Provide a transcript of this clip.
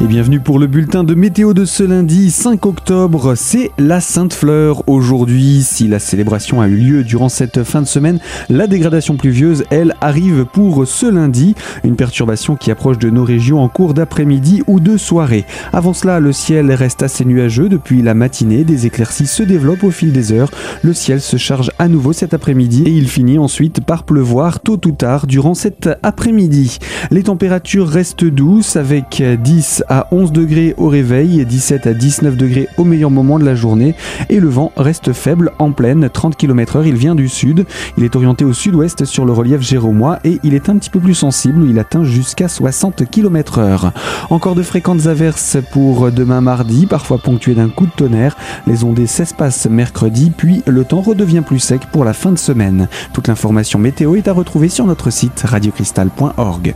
Et bienvenue pour le bulletin de météo de ce lundi 5 octobre. C'est la Sainte Fleur aujourd'hui. Si la célébration a eu lieu durant cette fin de semaine, la dégradation pluvieuse, elle, arrive pour ce lundi. Une perturbation qui approche de nos régions en cours d'après-midi ou de soirée. Avant cela, le ciel reste assez nuageux depuis la matinée. Des éclaircies se développent au fil des heures. Le ciel se charge à nouveau cet après-midi et il finit ensuite par pleuvoir tôt ou tard durant cet après-midi. Les températures restent douces avec 10 à 11 degrés au réveil et 17 à 19 degrés au meilleur moment de la journée. Et le vent reste faible en pleine, 30 km/h. Il vient du sud. Il est orienté au sud-ouest sur le relief jéromois et il est un petit peu plus sensible. Il atteint jusqu'à 60 km/h. Encore de fréquentes averses pour demain mardi, parfois ponctuées d'un coup de tonnerre. Les ondées s'espacent mercredi, puis le temps redevient plus sec pour la fin de semaine. Toute l'information météo est à retrouver sur notre site radiocristal.org.